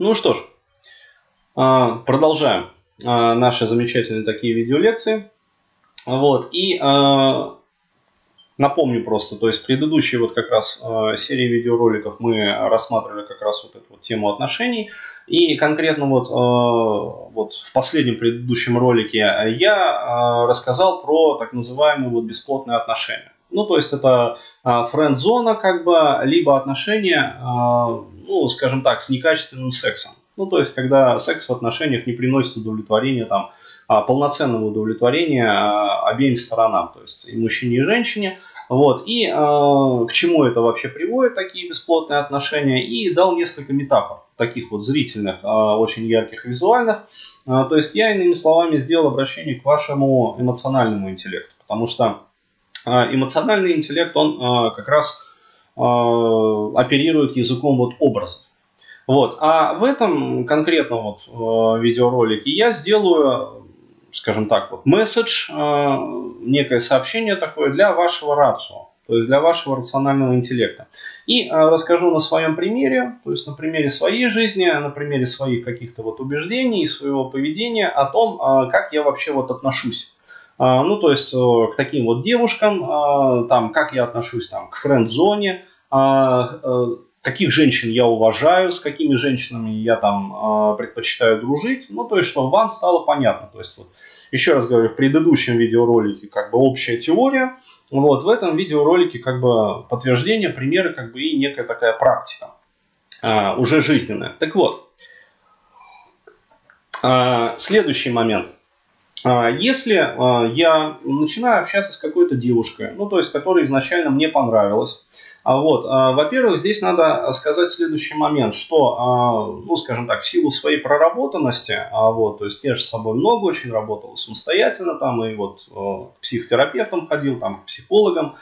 Ну что ж, а, продолжаем а, наши замечательные такие видеолекции. Вот, и а, напомню просто, то есть предыдущие вот как раз серии видеороликов мы рассматривали как раз вот эту вот тему отношений. И конкретно вот, вот в последнем предыдущем ролике я рассказал про так называемые вот бесплотные отношения. Ну, то есть это френд-зона, как бы, либо отношения, ну, скажем так, с некачественным сексом. Ну, то есть, когда секс в отношениях не приносит удовлетворения, там, а, полноценного удовлетворения а, обеим сторонам, то есть и мужчине, и женщине. Вот. И э, к чему это вообще приводит, такие бесплотные отношения, и дал несколько метафор, таких вот зрительных, э, очень ярких, визуальных. Э, то есть я, иными словами, сделал обращение к вашему эмоциональному интеллекту, потому что эмоциональный интеллект, он э, как раз э, оперирует языком вот образов. Вот. А в этом конкретном вот видеоролике я сделаю, скажем так, вот месседж, некое сообщение такое для вашего рацио, то есть для вашего рационального интеллекта. И расскажу на своем примере, то есть на примере своей жизни, на примере своих каких-то вот убеждений, своего поведения о том, как я вообще вот отношусь. Ну, то есть к таким вот девушкам, там, как я отношусь там, к френд-зоне, каких женщин я уважаю, с какими женщинами я там э, предпочитаю дружить. Ну, то есть, чтобы вам стало понятно. То есть, вот, еще раз говорю, в предыдущем видеоролике как бы общая теория, вот, в этом видеоролике как бы подтверждение, примеры, как бы и некая такая практика, э, уже жизненная. Так вот, э, следующий момент. Если я начинаю общаться с какой-то девушкой, ну, то есть, которая изначально мне понравилась, а вот, а, во-первых, здесь надо сказать следующий момент, что, а, ну, скажем так, в силу своей проработанности, а, вот, то есть я же с собой много очень работал самостоятельно, там и вот к психотерапевтам ходил, там к психологам,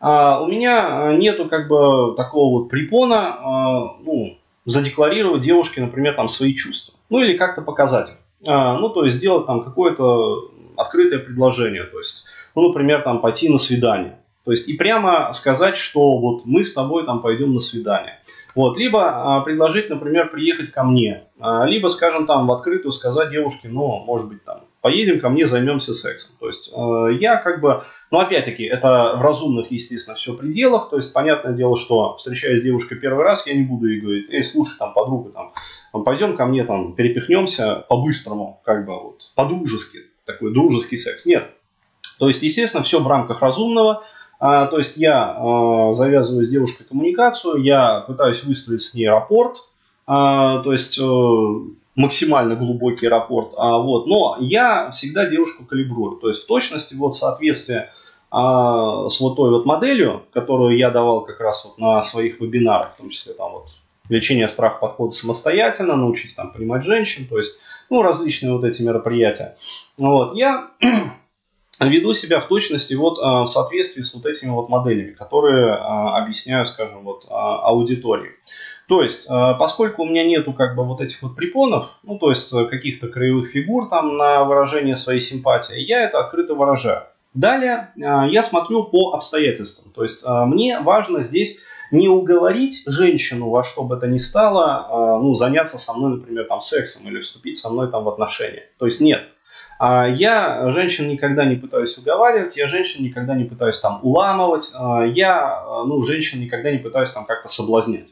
у меня нету как бы такого вот препона, ну, задекларировать девушке, например, там свои чувства, ну или как-то показать их, ну, то есть сделать там какое-то открытое предложение, то есть, ну, например, там пойти на свидание, то есть и прямо сказать, что вот мы с тобой там пойдем на свидание. Вот, либо а, предложить, например, приехать ко мне, а, либо, скажем, там в открытую сказать девушке, ну, может быть, там, поедем ко мне, займемся сексом. То есть э, я как бы, ну, опять-таки, это в разумных, естественно, все пределах. То есть, понятное дело, что встречаясь с девушкой первый раз, я не буду ей говорить, эй, слушай, там, подруга, там, пойдем ко мне, там, перепихнемся по-быстрому, как бы, вот, по-дружески, такой дружеский секс. Нет. То есть, естественно, все в рамках разумного, а, то есть я а, завязываю с девушкой коммуникацию, я пытаюсь выстроить с ней рапорт, а, то есть э, максимально глубокий рапорт. А, вот, но я всегда девушку калибрую, то есть в точности вот соответствие а, с вот той вот моделью, которую я давал как раз вот на своих вебинарах, в том числе там вот лечение страх подхода самостоятельно, научить там понимать женщин, то есть ну, различные вот эти мероприятия. Вот, я веду себя в точности вот а, в соответствии с вот этими вот моделями, которые а, объясняю, скажем, вот а, аудитории. То есть, поскольку у меня нету как бы вот этих вот препонов, ну то есть каких-то краевых фигур там на выражение своей симпатии, я это открыто выражаю. Далее я смотрю по обстоятельствам. То есть мне важно здесь не уговорить женщину во что бы то ни стало, ну, заняться со мной, например, там, сексом или вступить со мной там в отношения. То есть нет. А я женщин никогда не пытаюсь уговаривать, я женщин никогда не пытаюсь там уламывать, а я ну, женщин никогда не пытаюсь там как-то соблазнять.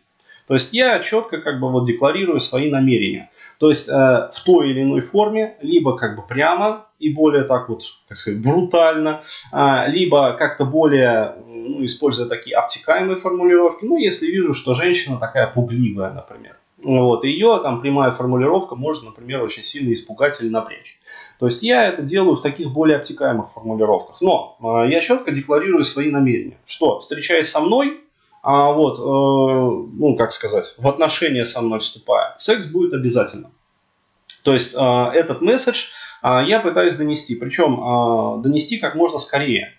То есть я четко как бы вот декларирую свои намерения. То есть э, в той или иной форме, либо как бы прямо и более так вот, как сказать, брутально, э, либо как-то более, ну, используя такие обтекаемые формулировки. Ну, если вижу, что женщина такая пугливая, например. Вот, ее там прямая формулировка может, например, очень сильно испугать или напрячь. То есть я это делаю в таких более обтекаемых формулировках. Но э, я четко декларирую свои намерения, что встречаясь со мной, а вот, э, ну, как сказать, в отношения со мной вступая, секс будет обязательно. То есть э, этот месседж э, я пытаюсь донести, причем донести как можно скорее.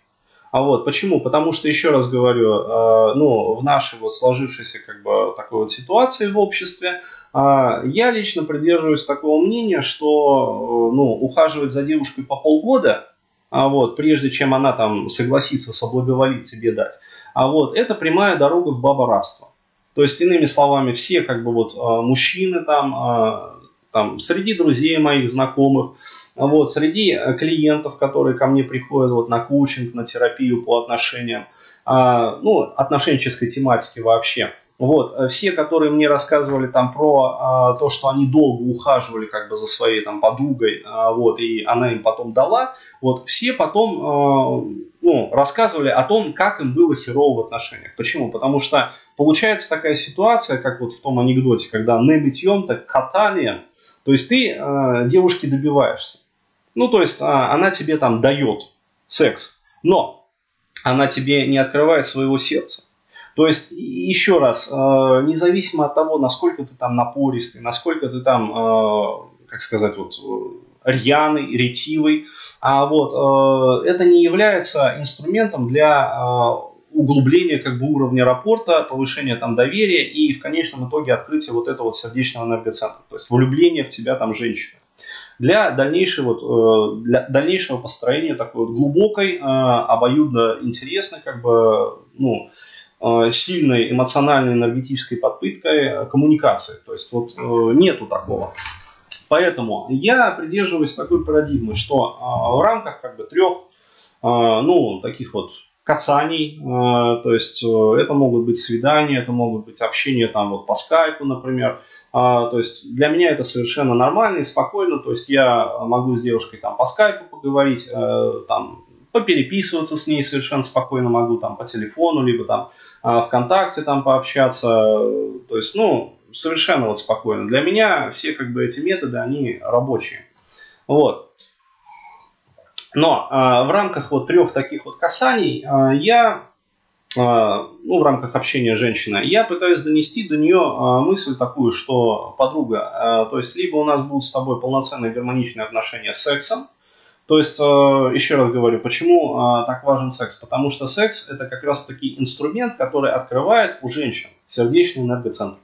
А вот почему? Потому что, еще раз говорю, ну, в нашей вот сложившейся как бы такой вот ситуации в обществе, я лично придерживаюсь такого мнения, что ну, ухаживать за девушкой по полгода, а вот, прежде чем она там согласится соблаговолить тебе дать, а вот, это прямая дорога в баборабство. То есть, иными словами, все как бы вот э, мужчины там, э, там среди друзей моих знакомых, вот, среди клиентов, которые ко мне приходят вот на коучинг, на терапию по отношениям, ну, отношенческой тематики вообще – вот, э, все, которые мне рассказывали там про а, то, что они долго ухаживали как бы за своей там подругой, а, вот, и она им потом дала, вот, все потом а, ну, рассказывали о том, как им было херово в отношениях. Почему? Потому что получается такая ситуация, как вот в том анекдоте, когда не битьем, так катанием, то есть ты а, девушки добиваешься. Ну, то есть а, она тебе там дает секс, но она тебе не открывает своего сердца. То есть, еще раз, э, независимо от того, насколько ты там напористый, насколько ты там, э, как сказать, вот, рьяный, ретивый, а вот э, это не является инструментом для углубления как бы уровня рапорта, повышения там доверия и в конечном итоге открытия вот этого вот сердечного энергоцентра, то есть влюбление в тебя там женщины. Для дальнейшего, вот, для дальнейшего построения такой вот глубокой, обоюдно интересной, как бы, ну, Э, сильной эмоциональной энергетической подпыткой э, коммуникации. То есть вот э, нету такого. Поэтому я придерживаюсь такой парадигмы, что в рамках как бы трех, ну, таких вот касаний, то есть это могут быть свидания, это могут быть общения там вот по скайпу, например, то есть для меня это совершенно нормально и спокойно, то есть я могу с девушкой там по скайпу поговорить, там попереписываться с ней совершенно спокойно могу, там, по телефону, либо там а, ВКонтакте там пообщаться, то есть, ну, совершенно вот спокойно. Для меня все как бы эти методы, они рабочие. Вот. Но а, в рамках вот трех таких вот касаний а, я, а, ну, в рамках общения с женщиной, я пытаюсь донести до нее а, мысль такую, что подруга, а, то есть либо у нас будут с тобой полноценные гармоничные отношения с сексом, то есть, э, еще раз говорю, почему э, так важен секс? Потому что секс это как раз таки инструмент, который открывает у женщин сердечный энергоцентр.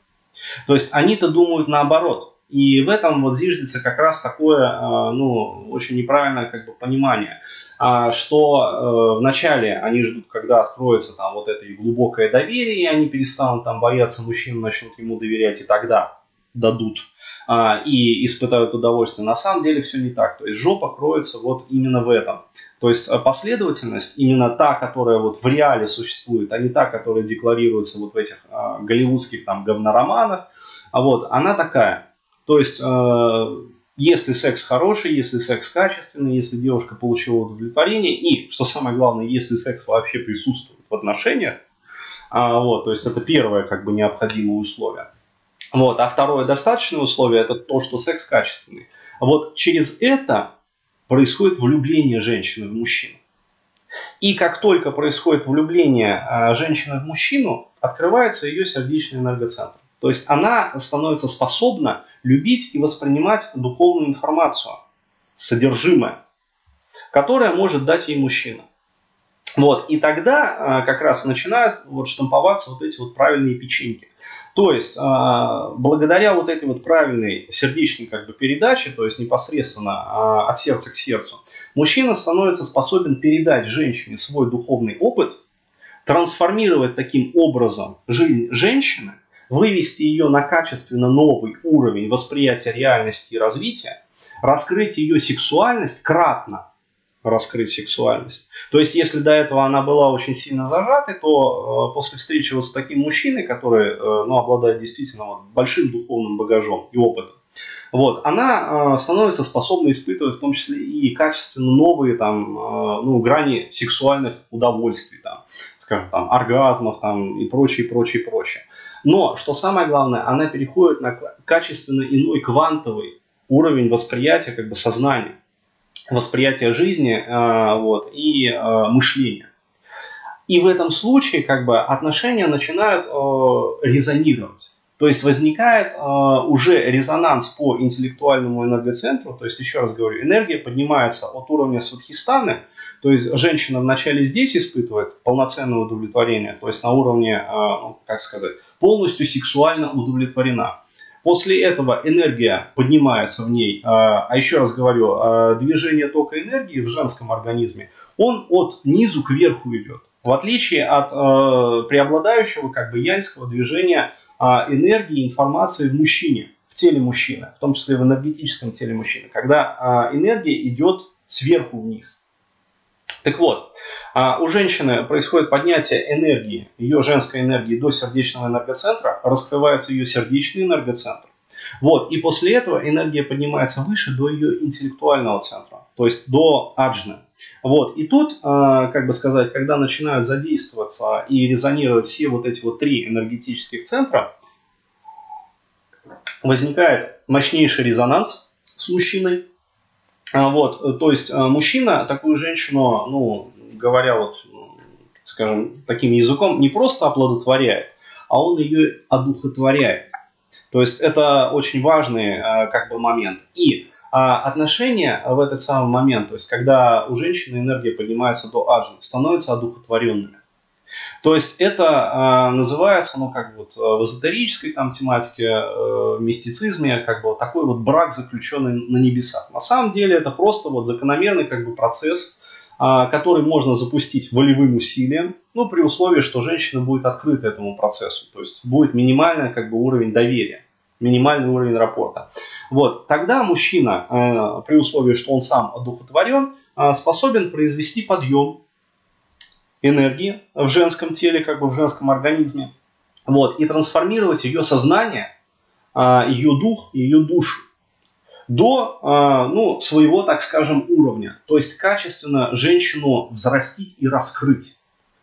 То есть, они-то думают наоборот. И в этом вот зиждется как раз такое, э, ну, очень неправильное как бы понимание, а, что вначале они ждут, когда откроется там вот это глубокое доверие, и они перестанут там бояться мужчин, начнут ему доверять, и тогда дадут а, и испытают удовольствие. На самом деле все не так. То есть жопа кроется вот именно в этом. То есть э, последовательность, именно та, которая вот в реале существует, а не та, которая декларируется вот в этих голливудских там говнороманах, а вот она такая. То есть э, если секс хороший, если секс качественный, если девушка получила удовлетворение и, что самое главное, если секс вообще присутствует в отношениях, а, вот, то есть это первое как бы необходимое условие. Вот. А второе достаточное условие это то, что секс качественный. Вот через это происходит влюбление женщины в мужчину. И как только происходит влюбление а, женщины в мужчину, открывается ее сердечный энергоцентр. То есть она становится способна любить и воспринимать духовную информацию, содержимое, которое может дать ей мужчина. Вот, и тогда а, как раз начинают вот штамповаться вот эти вот правильные печеньки. То есть, а, благодаря вот этой вот правильной сердечной как бы передаче, то есть непосредственно а, от сердца к сердцу, мужчина становится способен передать женщине свой духовный опыт, трансформировать таким образом жизнь женщины, вывести ее на качественно новый уровень восприятия реальности и развития, раскрыть ее сексуальность кратно, раскрыть сексуальность. То есть, если до этого она была очень сильно зажатой, то э, после встречи вот с таким мужчиной, который э, ну, обладает действительно вот, большим духовным багажом и опытом, вот, она э, становится способна испытывать в том числе и качественно новые там, э, ну, грани сексуальных удовольствий, там, скажем, там, оргазмов там, и прочее, прочее, прочее. Но, что самое главное, она переходит на качественно иной квантовый уровень восприятия как бы сознания восприятия жизни э, вот, и э, мышления. И в этом случае как бы, отношения начинают э, резонировать. То есть возникает уже резонанс по интеллектуальному энергоцентру. То есть, еще раз говорю, энергия поднимается от уровня сватхистаны. То есть женщина вначале здесь испытывает полноценное удовлетворение, то есть на уровне, ну, как сказать, полностью сексуально удовлетворена. После этого энергия поднимается в ней. А, а еще раз говорю, а, движение тока энергии в женском организме, он от низу к верху идет. В отличие от э, преобладающего как бы янского движения энергии, информации в мужчине, в теле мужчины, в том числе в энергетическом теле мужчины, когда энергия идет сверху вниз. Так вот, а у женщины происходит поднятие энергии, ее женской энергии до сердечного энергоцентра, раскрывается ее сердечный энергоцентр. Вот, и после этого энергия поднимается выше до ее интеллектуального центра, то есть до аджны. Вот, и тут, а, как бы сказать, когда начинают задействоваться и резонировать все вот эти вот три энергетических центра, возникает мощнейший резонанс с мужчиной, вот, то есть а, мужчина такую женщину, ну, говоря вот, скажем, таким языком, не просто оплодотворяет, а он ее одухотворяет. То есть это очень важный а, как бы момент. И отношения в этот самый момент, то есть когда у женщины энергия поднимается до аджи, становятся одухотворенными. То есть это э, называется, ну, как вот в эзотерической там тематике, э, мистицизме, как бы вот такой вот брак, заключенный на небесах. На самом деле это просто вот закономерный как бы процесс, э, который можно запустить волевым усилием, ну, при условии, что женщина будет открыта этому процессу, то есть будет минимальный как бы уровень доверия минимальный уровень рапорта. Вот, тогда мужчина, э, при условии, что он сам одухотворен, э, способен произвести подъем энергии в женском теле, как бы в женском организме, вот, и трансформировать ее сознание, а, ее дух, ее душу до а, ну, своего, так скажем, уровня. То есть качественно женщину взрастить и раскрыть.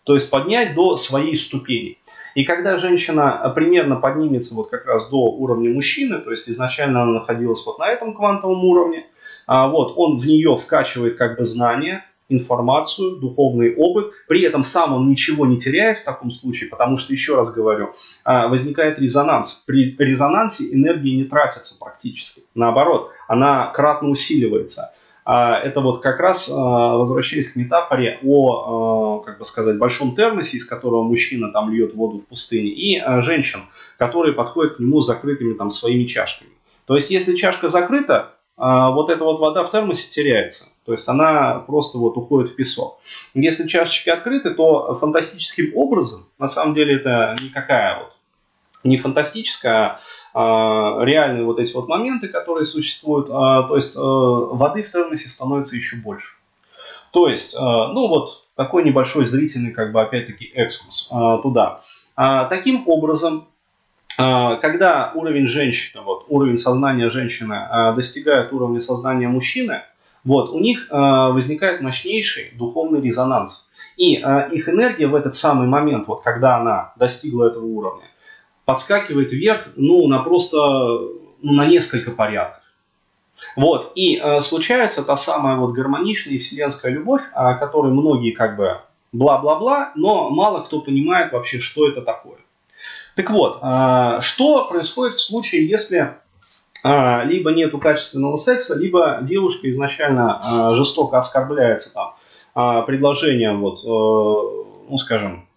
То есть поднять до своей ступени. И когда женщина примерно поднимется вот как раз до уровня мужчины, то есть изначально она находилась вот на этом квантовом уровне, а, вот он в нее вкачивает как бы знания, информацию, духовный опыт. При этом сам он ничего не теряет в таком случае, потому что, еще раз говорю, а, возникает резонанс. При резонансе энергии не тратится практически. Наоборот, она кратно усиливается. А, это вот как раз, а, возвращаясь к метафоре о, как бы сказать, большом термосе, из которого мужчина там льет воду в пустыне, и женщин, которые подходят к нему с закрытыми там своими чашками. То есть, если чашка закрыта, вот эта вот вода в термосе теряется. То есть она просто вот уходит в песок. Если чашечки открыты, то фантастическим образом, на самом деле это никакая вот не фантастическая, а реальные вот эти вот моменты, которые существуют. А, то есть э, воды в термосе становится еще больше. То есть, э, ну вот такой небольшой зрительный, как бы опять-таки экскурс э, туда. А, таким образом, когда уровень женщины, вот, уровень сознания женщины достигает уровня сознания мужчины, вот, у них э, возникает мощнейший духовный резонанс. И их энергия в этот самый момент, вот когда она достигла этого уровня, подскакивает вверх, ну, на просто, ну, на несколько порядков. Вот, и э, случается та самая вот гармоничная вселенская любовь, о которой многие как бы бла-бла-бла, но мало кто понимает вообще, что это такое. Так вот, э, что происходит в случае, если а, либо нету качественного секса, либо девушка изначально а, жестоко оскорбляется там а, предложением, вот, э, ну скажем,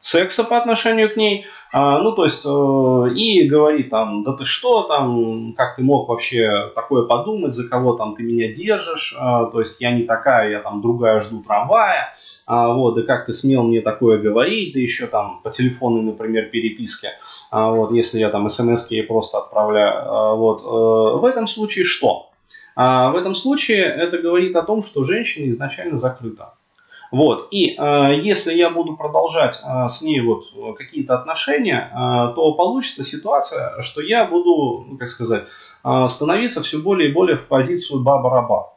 секса по отношению к ней, а, ну, то есть, э, и говорит там, да ты что там, как ты мог вообще такое подумать, за кого там ты меня держишь, а, то есть, я не такая, я там другая жду трамвая, а, вот, да как ты смел мне такое говорить, да еще там по телефону, например, переписке, а, вот, если я там смс ей просто отправляю, а, вот, а, в этом случае что? А, в этом случае это говорит о том, что женщина изначально закрыта. Вот. И э, если я буду продолжать э, с ней вот какие-то отношения, э, то получится ситуация, что я буду, ну, как сказать, э, становиться все более и более в позицию баба-раба.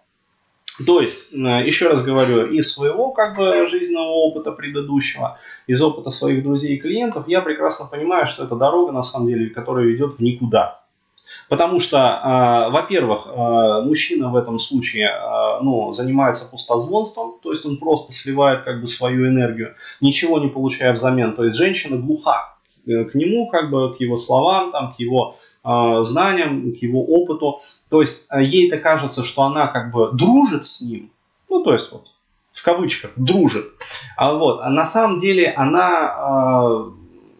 То есть, э, еще раз говорю, из своего как бы жизненного опыта предыдущего, из опыта своих друзей и клиентов, я прекрасно понимаю, что это дорога, на самом деле, которая ведет в никуда. Потому что, э, во-первых, э, мужчина в этом случае э, ну, занимается пустозвонством, то есть он просто сливает как бы свою энергию, ничего не получая взамен. То есть женщина глуха к нему, как бы к его словам, там, к его э, знаниям, к его опыту. То есть ей-то кажется, что она как бы дружит с ним, ну то есть вот в кавычках дружит, а вот, а на самом деле она э,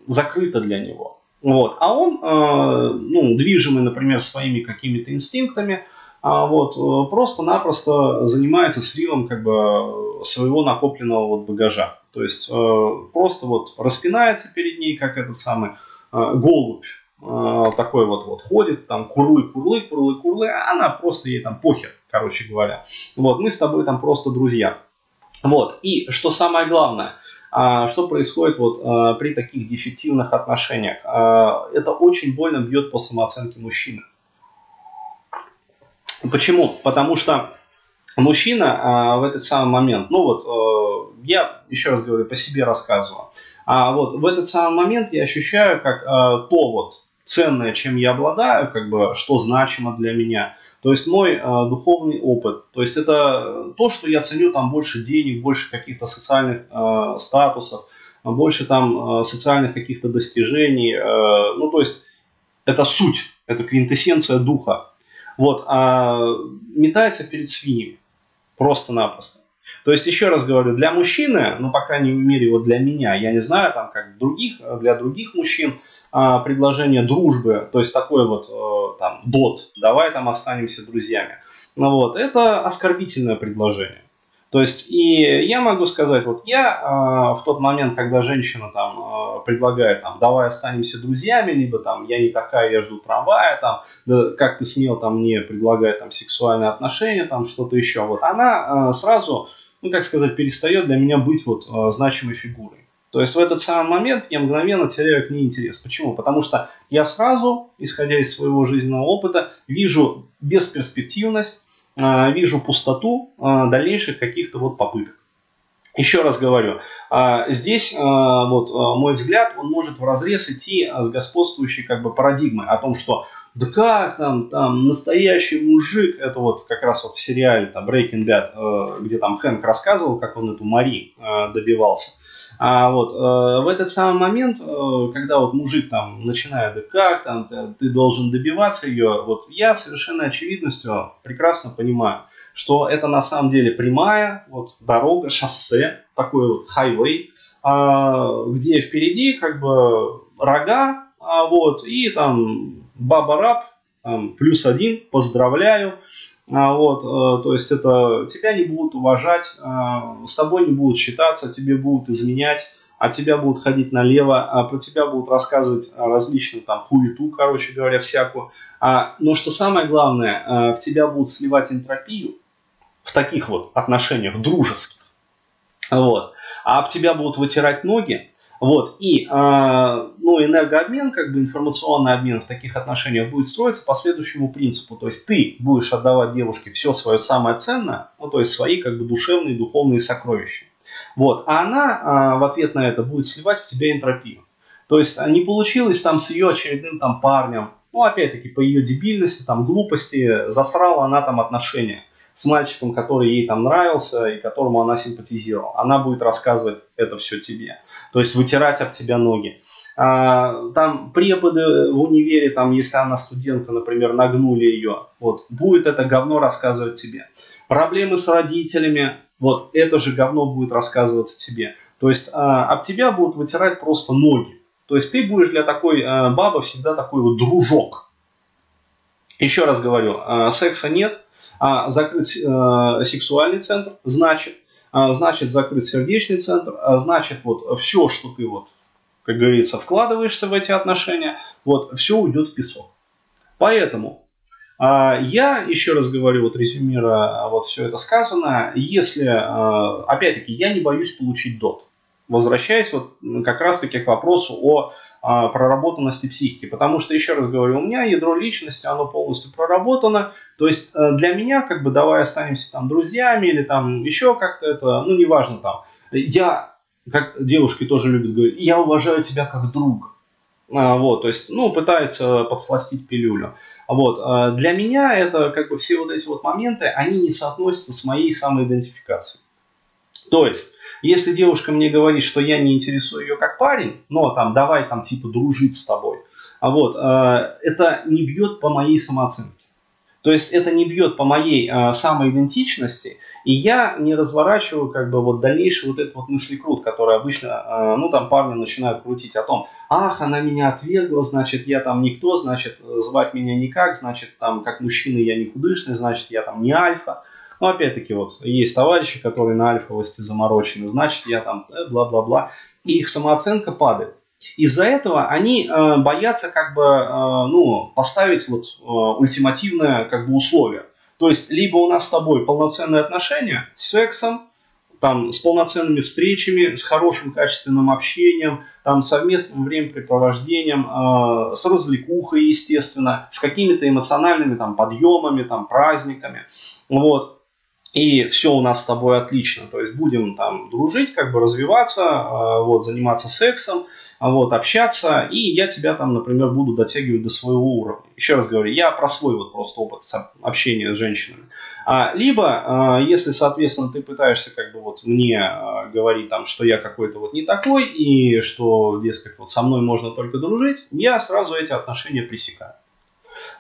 закрыта для него. Вот. А он, э, ну, движимый, например, своими какими-то инстинктами, а вот, э, просто-напросто занимается сливом как бы, своего накопленного вот багажа. То есть э, просто вот распинается перед ней, как этот самый э, голубь, э, такой вот вот ходит, там курлы, курлы, курлы, курлы, а она просто ей там похер, короче говоря. Вот, мы с тобой там просто друзья. Вот, и что самое главное, что происходит вот а, при таких дефективных отношениях? А, это очень больно бьет по самооценке мужчины. Почему? Потому что мужчина в этот самый момент, ну вот, я еще раз говорю, по себе рассказываю, а вот в этот самый момент я ощущаю, как то вот ценное, чем я обладаю, как бы, что значимо для меня. То есть мой э, духовный опыт. То есть это то, что я ценю там больше денег, больше каких-то социальных э, статусов, больше там э, социальных каких-то достижений. Э, ну, то есть это суть, это квинтэссенция духа. Вот, а метается перед свиньями. Просто-напросто. То есть, еще раз говорю, для мужчины, ну, по крайней мере, вот для меня, я не знаю, там, как других, для других мужчин, а, предложение дружбы, то есть, такой вот, э, там, дот, давай там останемся друзьями, ну, вот, это оскорбительное предложение. То есть, и я могу сказать, вот я э, в тот момент, когда женщина там э, предлагает, там, давай останемся друзьями, либо там, я не такая, я жду трамвая, там, да, как ты смел там мне предлагать там сексуальные отношения, там, что-то еще, вот, она э, сразу ну, как сказать, перестает для меня быть вот э, значимой фигурой. То есть в этот самый момент я мгновенно теряю к ней интерес. Почему? Потому что я сразу, исходя из своего жизненного опыта, вижу бесперспективность, вижу пустоту э, дальнейших каких-то вот попыток. Еще раз говорю, здесь вот мой взгляд, он может в разрез идти с господствующей как бы парадигмой о том, что да как там, там настоящий мужик, это вот как раз вот в сериале там, Breaking Bad, э, где там Хэнк рассказывал, как он эту Мари э, добивался. А вот э, в этот самый момент, когда вот мужик там начинает, да как там, ты, ты должен добиваться ее, вот я совершенно очевидностью прекрасно понимаю, что это на самом деле прямая вот дорога, шоссе, такой вот хайвей, э, где впереди как бы рога, а вот, и там Баба Раб, плюс один, поздравляю. А, вот, а, то есть это тебя не будут уважать, а, с тобой не будут считаться, тебе будут изменять, а тебя будут ходить налево, а про тебя будут рассказывать различную там хуету, короче говоря, всякую. А, но что самое главное, а, в тебя будут сливать энтропию в таких вот отношениях дружеских. Вот. А об тебя будут вытирать ноги, вот. И э, ну, энергообмен, как бы информационный обмен в таких отношениях будет строиться по следующему принципу. То есть ты будешь отдавать девушке все свое самое ценное, ну, то есть свои как бы душевные, духовные сокровища. Вот. А она э, в ответ на это будет сливать в тебя энтропию. То есть не получилось там с ее очередным там парнем, ну, опять-таки, по ее дебильности, там, глупости, засрала она там отношения с мальчиком, который ей там нравился и которому она симпатизировала. Она будет рассказывать это все тебе. То есть вытирать об тебя ноги. А, там преподы в универе, там, если она студентка, например, нагнули ее, вот, будет это говно рассказывать тебе. Проблемы с родителями, вот, это же говно будет рассказываться тебе. То есть а, об тебя будут вытирать просто ноги. То есть ты будешь для такой а, бабы всегда такой вот дружок. Еще раз говорю, а, секса нет, а закрыт э, сексуальный центр, значит, а, значит закрыт сердечный центр, а значит вот все, что ты вот, как говорится, вкладываешься в эти отношения, вот все уйдет в песок. Поэтому я еще раз говорю, вот резюмируя вот все это сказанное, если, опять-таки, я не боюсь получить дот возвращаясь вот как раз-таки к вопросу о а, проработанности психики. Потому что, еще раз говорю, у меня ядро личности, оно полностью проработано. То есть э, для меня, как бы, давай останемся там друзьями или там еще как-то это, ну, неважно там. Я, как девушки тоже любят говорить, я уважаю тебя как друг. А, вот, то есть, ну, пытается подсластить пилюлю. Вот, а для меня это, как бы, все вот эти вот моменты, они не соотносятся с моей самоидентификацией. То есть, если девушка мне говорит, что я не интересую ее как парень, но там давай там типа дружить с тобой, а вот э, это не бьет по моей самооценке. То есть это не бьет по моей э, самоидентичности, и я не разворачиваю как бы вот дальнейший вот этот вот мыслекрут, который обычно, э, ну там парни начинают крутить о том, ах, она меня отвергла, значит я там никто, значит звать меня никак, значит там как мужчина я никудышный, значит я там не альфа. Но опять-таки вот есть товарищи, которые на альфовости заморочены, значит я там э, бла-бла-бла, и их самооценка падает. Из-за этого они э, боятся как бы э, ну, поставить вот э, ультимативное как бы условие. То есть либо у нас с тобой полноценные отношения с сексом, там, с полноценными встречами, с хорошим качественным общением, там, совместным времяпрепровождением, э, с развлекухой, естественно, с какими-то эмоциональными там, подъемами, там, праздниками. Вот и все у нас с тобой отлично, то есть будем там дружить, как бы развиваться, э, вот, заниматься сексом, вот, общаться, и я тебя там, например, буду дотягивать до своего уровня. Еще раз говорю, я про свой вот просто опыт общения с женщинами. А, либо, э, если, соответственно, ты пытаешься как бы вот мне говорить там, что я какой-то вот не такой, и что, дескать, вот со мной можно только дружить, я сразу эти отношения пресекаю.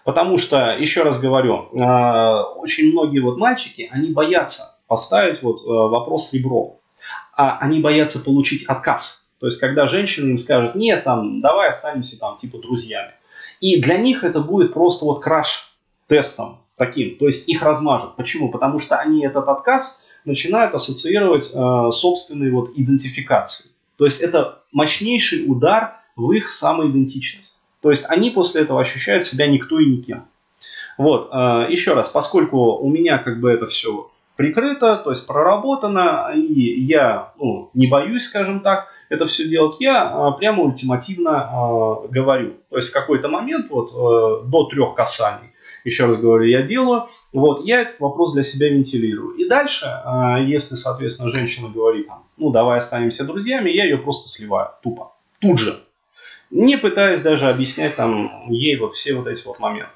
Потому что, еще раз говорю, э, очень многие вот мальчики, они боятся поставить вот э, вопрос с ребром. А они боятся получить отказ. То есть, когда женщина им скажет, нет, там, давай останемся там, типа, друзьями. И для них это будет просто вот краш-тестом таким. То есть, их размажет. Почему? Потому что они этот отказ начинают ассоциировать э, собственной вот идентификацией. То есть, это мощнейший удар в их самоидентичность. То есть они после этого ощущают себя никто и никем. Вот, э, еще раз, поскольку у меня как бы это все прикрыто, то есть проработано, и я ну, не боюсь, скажем так, это все делать, я э, прямо ультимативно э, говорю. То есть в какой-то момент, вот до трех касаний, еще раз говорю, я делаю, вот, я этот вопрос для себя вентилирую. И дальше, если, соответственно, женщина говорит, ну, давай останемся друзьями, я ее просто сливаю, тупо, тут же, не пытаясь даже объяснять там ей вот все вот эти вот моменты.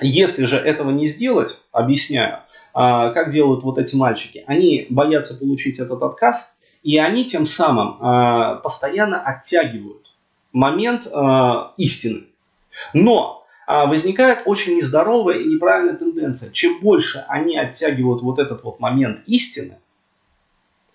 Если же этого не сделать, объясняю, а, как делают вот эти мальчики, они боятся получить этот отказ, и они тем самым а, постоянно оттягивают момент а, истины. Но возникает очень нездоровая и неправильная тенденция. Чем больше они оттягивают вот этот вот момент истины,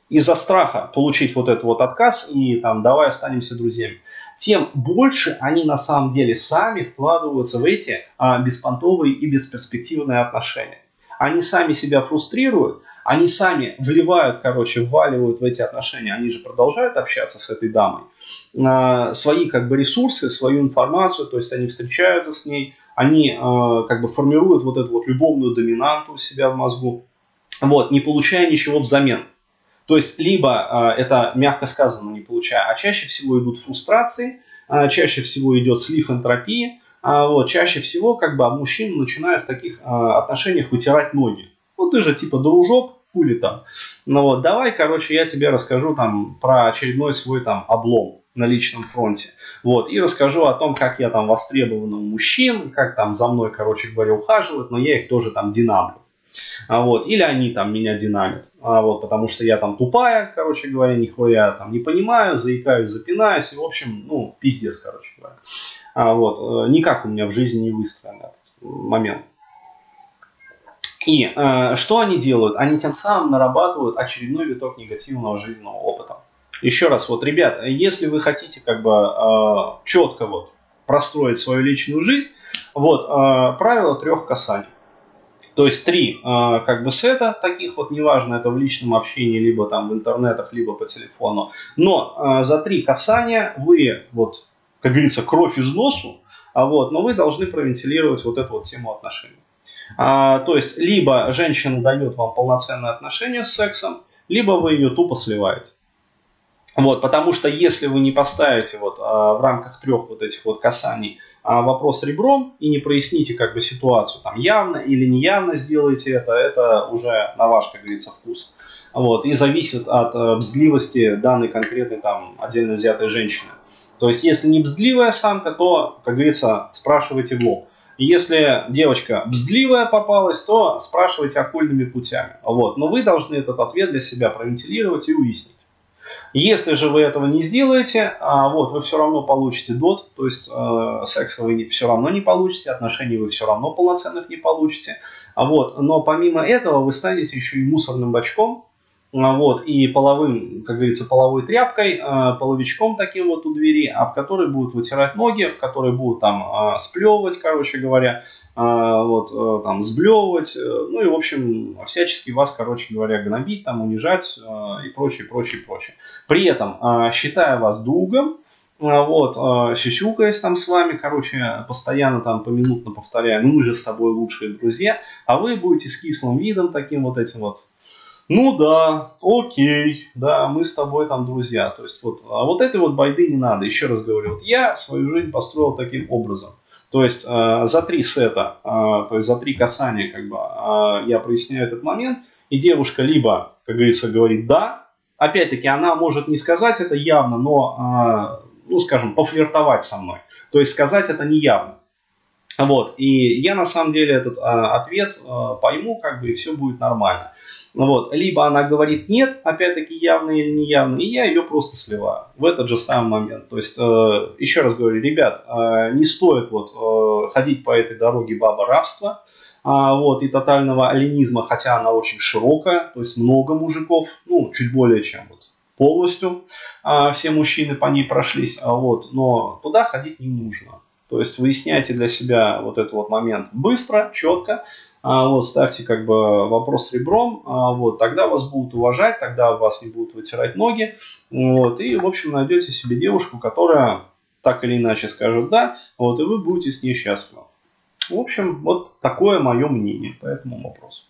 из-за страха получить вот этот вот отказ и там давай останемся друзьями, тем больше они на самом деле сами вкладываются в эти а, беспонтовые и бесперспективные отношения. Они сами себя фрустрируют, они сами вливают, короче, вваливают в эти отношения, они же продолжают общаться с этой дамой, а, свои как бы ресурсы, свою информацию, то есть они встречаются с ней, они а, как бы формируют вот эту вот любовную доминанту у себя в мозгу, вот, не получая ничего взамен. То есть, либо э, это, мягко сказано, не получая, а чаще всего идут фрустрации, э, чаще всего идет слив энтропии, а вот, чаще всего как бы мужчина начинает в таких отношениях вытирать ноги. Ну ты же типа дружок, хули там. Ну вот, давай, короче, я тебе расскажу там про очередной свой там облом на личном фронте. Вот, и расскажу о том, как я там востребован у мужчин, как там за мной, короче говоря, ухаживают, но я их тоже там динамлю. А вот, или они там меня динамят, а вот, потому что я там тупая, короче говоря, нихуя там не понимаю, заикаюсь, запинаюсь, и, в общем, ну, пиздец, короче говоря. А вот, э, никак у меня в жизни не выстроен этот момент. И э, что они делают? Они тем самым нарабатывают очередной виток негативного жизненного опыта. Еще раз, вот, ребят, если вы хотите как бы э, четко вот простроить свою личную жизнь, вот, э, правило трех касаний. То есть три э, как бы сета таких вот, неважно, это в личном общении, либо там в интернетах, либо по телефону. Но э, за три касания вы, вот, как говорится, кровь из носу, а вот, но вы должны провентилировать вот эту вот тему отношений. А, то есть, либо женщина дает вам полноценное отношение с сексом, либо вы ее тупо сливаете. Вот, потому что если вы не поставите вот, а, в рамках трех вот этих вот касаний а, вопрос ребром и не проясните как бы ситуацию, там явно или неявно сделаете это, это уже на ваш, как говорится, вкус. Вот, и зависит от э, бздливости данной конкретной там отдельно взятой женщины. То есть, если не бздливая самка, то, как говорится, спрашивайте в лоб. Если девочка бздливая попалась, то спрашивайте окольными путями. Вот. Но вы должны этот ответ для себя провентилировать и уяснить. Если же вы этого не сделаете, а, вот, вы все равно получите дот, то есть э, секса вы все равно не получите, отношений вы все равно полноценных не получите. А вот, но помимо этого вы станете еще и мусорным бачком, вот, и половым, как говорится, половой тряпкой, э, половичком таким вот у двери, об который будут вытирать ноги, в который будут там э, сплевывать, короче говоря, вот, э, там, сблевывать, э, ну и, в общем, всячески вас, короче говоря, гнобить, там, унижать и прочее, прочее, прочее. При этом, считая вас другом, вот, сюсюкаясь там с вами, короче, постоянно там поминутно повторяя, ну мы же с тобой лучшие друзья, а вы будете с кислым видом таким вот этим вот ну да, окей, да, мы с тобой там друзья. То есть вот, а вот этой вот байды не надо. Еще раз говорю, вот я свою жизнь построил таким образом. То есть э, за три сета, э, то есть за три касания, как бы, э, я проясняю этот момент, и девушка либо, как говорится, говорит да, опять-таки она может не сказать это явно, но, э, ну, скажем, пофлиртовать со мной. То есть сказать это не явно. Вот, и я на самом деле этот э, ответ э, пойму, как бы, и все будет нормально. Вот, либо она говорит нет, опять-таки явно или неявно, и я ее просто сливаю в этот же самый момент. То есть, э, еще раз говорю, ребят, э, не стоит вот э, ходить по этой дороге баба рабства, э, вот, и тотального оленизма, хотя она очень широкая, то есть много мужиков, ну, чуть более чем вот полностью э, все мужчины по ней прошлись, вот, но туда ходить не нужно. То есть выясняйте для себя вот этот вот момент быстро, четко, а, вот, ставьте как бы вопрос ребром, а, вот, тогда вас будут уважать, тогда вас не будут вытирать ноги, вот, и, в общем, найдете себе девушку, которая так или иначе скажет да, вот, и вы будете с ней счастливы. В общем, вот такое мое мнение по этому вопросу.